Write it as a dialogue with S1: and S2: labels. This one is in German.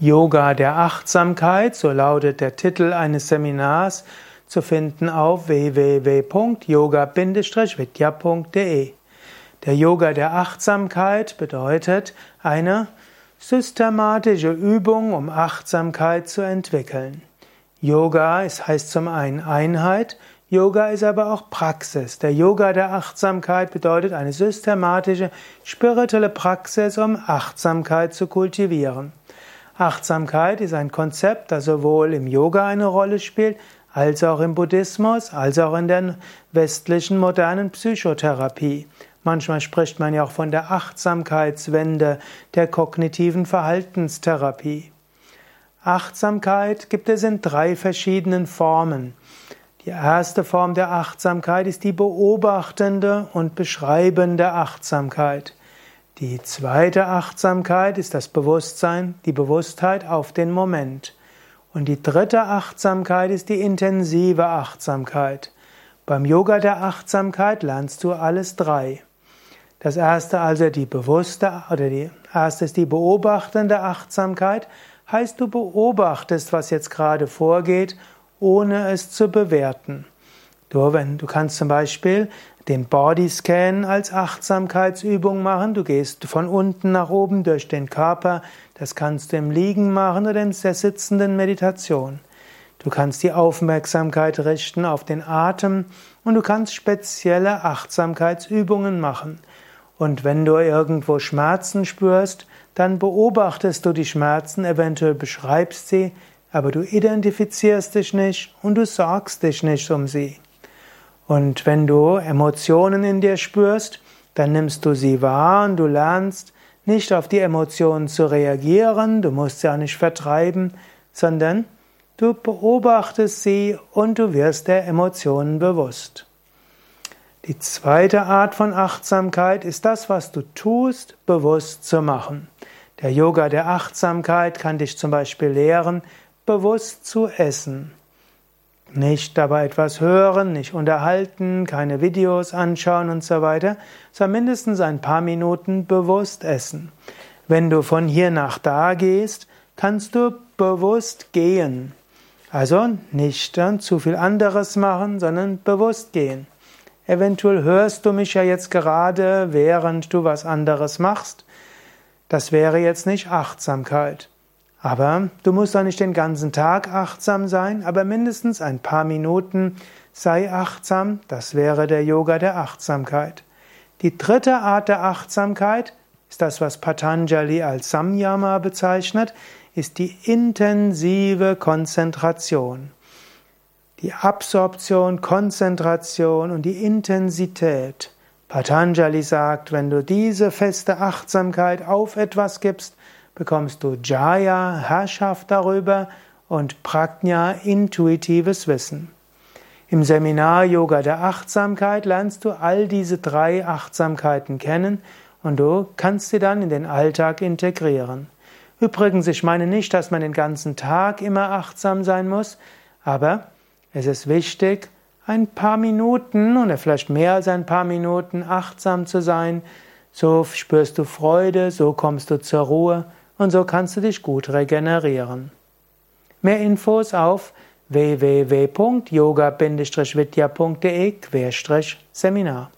S1: Yoga der Achtsamkeit, so lautet der Titel eines Seminars, zu finden auf www.yoga-vidya.de. Der Yoga der Achtsamkeit bedeutet eine systematische Übung, um Achtsamkeit zu entwickeln. Yoga es heißt zum einen Einheit, Yoga ist aber auch Praxis. Der Yoga der Achtsamkeit bedeutet eine systematische spirituelle Praxis, um Achtsamkeit zu kultivieren. Achtsamkeit ist ein Konzept, das sowohl im Yoga eine Rolle spielt, als auch im Buddhismus, als auch in der westlichen modernen Psychotherapie. Manchmal spricht man ja auch von der Achtsamkeitswende der kognitiven Verhaltenstherapie. Achtsamkeit gibt es in drei verschiedenen Formen. Die erste Form der Achtsamkeit ist die beobachtende und beschreibende Achtsamkeit. Die zweite Achtsamkeit ist das Bewusstsein, die Bewusstheit auf den Moment. Und die dritte Achtsamkeit ist die intensive Achtsamkeit. Beim Yoga der Achtsamkeit lernst du alles drei. Das erste also die bewusste oder die erste ist die beobachtende Achtsamkeit, heißt du beobachtest, was jetzt gerade vorgeht, ohne es zu bewerten. Du, wenn, du kannst zum Beispiel den Bodyscan als Achtsamkeitsübung machen. Du gehst von unten nach oben durch den Körper. Das kannst du im Liegen machen oder in der sitzenden Meditation. Du kannst die Aufmerksamkeit richten auf den Atem und du kannst spezielle Achtsamkeitsübungen machen. Und wenn du irgendwo Schmerzen spürst, dann beobachtest du die Schmerzen, eventuell beschreibst sie, aber du identifizierst dich nicht und du sorgst dich nicht um sie. Und wenn du Emotionen in dir spürst, dann nimmst du sie wahr und du lernst nicht auf die Emotionen zu reagieren, du musst sie auch nicht vertreiben, sondern du beobachtest sie und du wirst der Emotionen bewusst. Die zweite Art von Achtsamkeit ist das, was du tust, bewusst zu machen. Der Yoga der Achtsamkeit kann dich zum Beispiel lehren, bewusst zu essen. Nicht dabei etwas hören, nicht unterhalten, keine Videos anschauen und so weiter, sondern mindestens ein paar Minuten bewusst essen. Wenn du von hier nach da gehst, kannst du bewusst gehen. Also nicht dann zu viel anderes machen, sondern bewusst gehen. Eventuell hörst du mich ja jetzt gerade, während du was anderes machst. Das wäre jetzt nicht Achtsamkeit. Aber du musst auch nicht den ganzen Tag achtsam sein, aber mindestens ein paar Minuten sei achtsam. Das wäre der Yoga der Achtsamkeit. Die dritte Art der Achtsamkeit ist das, was Patanjali als Samyama bezeichnet, ist die intensive Konzentration. Die Absorption, Konzentration und die Intensität. Patanjali sagt, wenn du diese feste Achtsamkeit auf etwas gibst, bekommst du Jaya, Herrschaft darüber, und Prajna, intuitives Wissen. Im Seminar Yoga der Achtsamkeit lernst du all diese drei Achtsamkeiten kennen und du kannst sie dann in den Alltag integrieren. Übrigens, ich meine nicht, dass man den ganzen Tag immer achtsam sein muss, aber es ist wichtig, ein paar Minuten oder vielleicht mehr als ein paar Minuten achtsam zu sein. So spürst du Freude, so kommst du zur Ruhe und so kannst du dich gut regenerieren. Mehr Infos auf www.yoga-vidya.de-seminar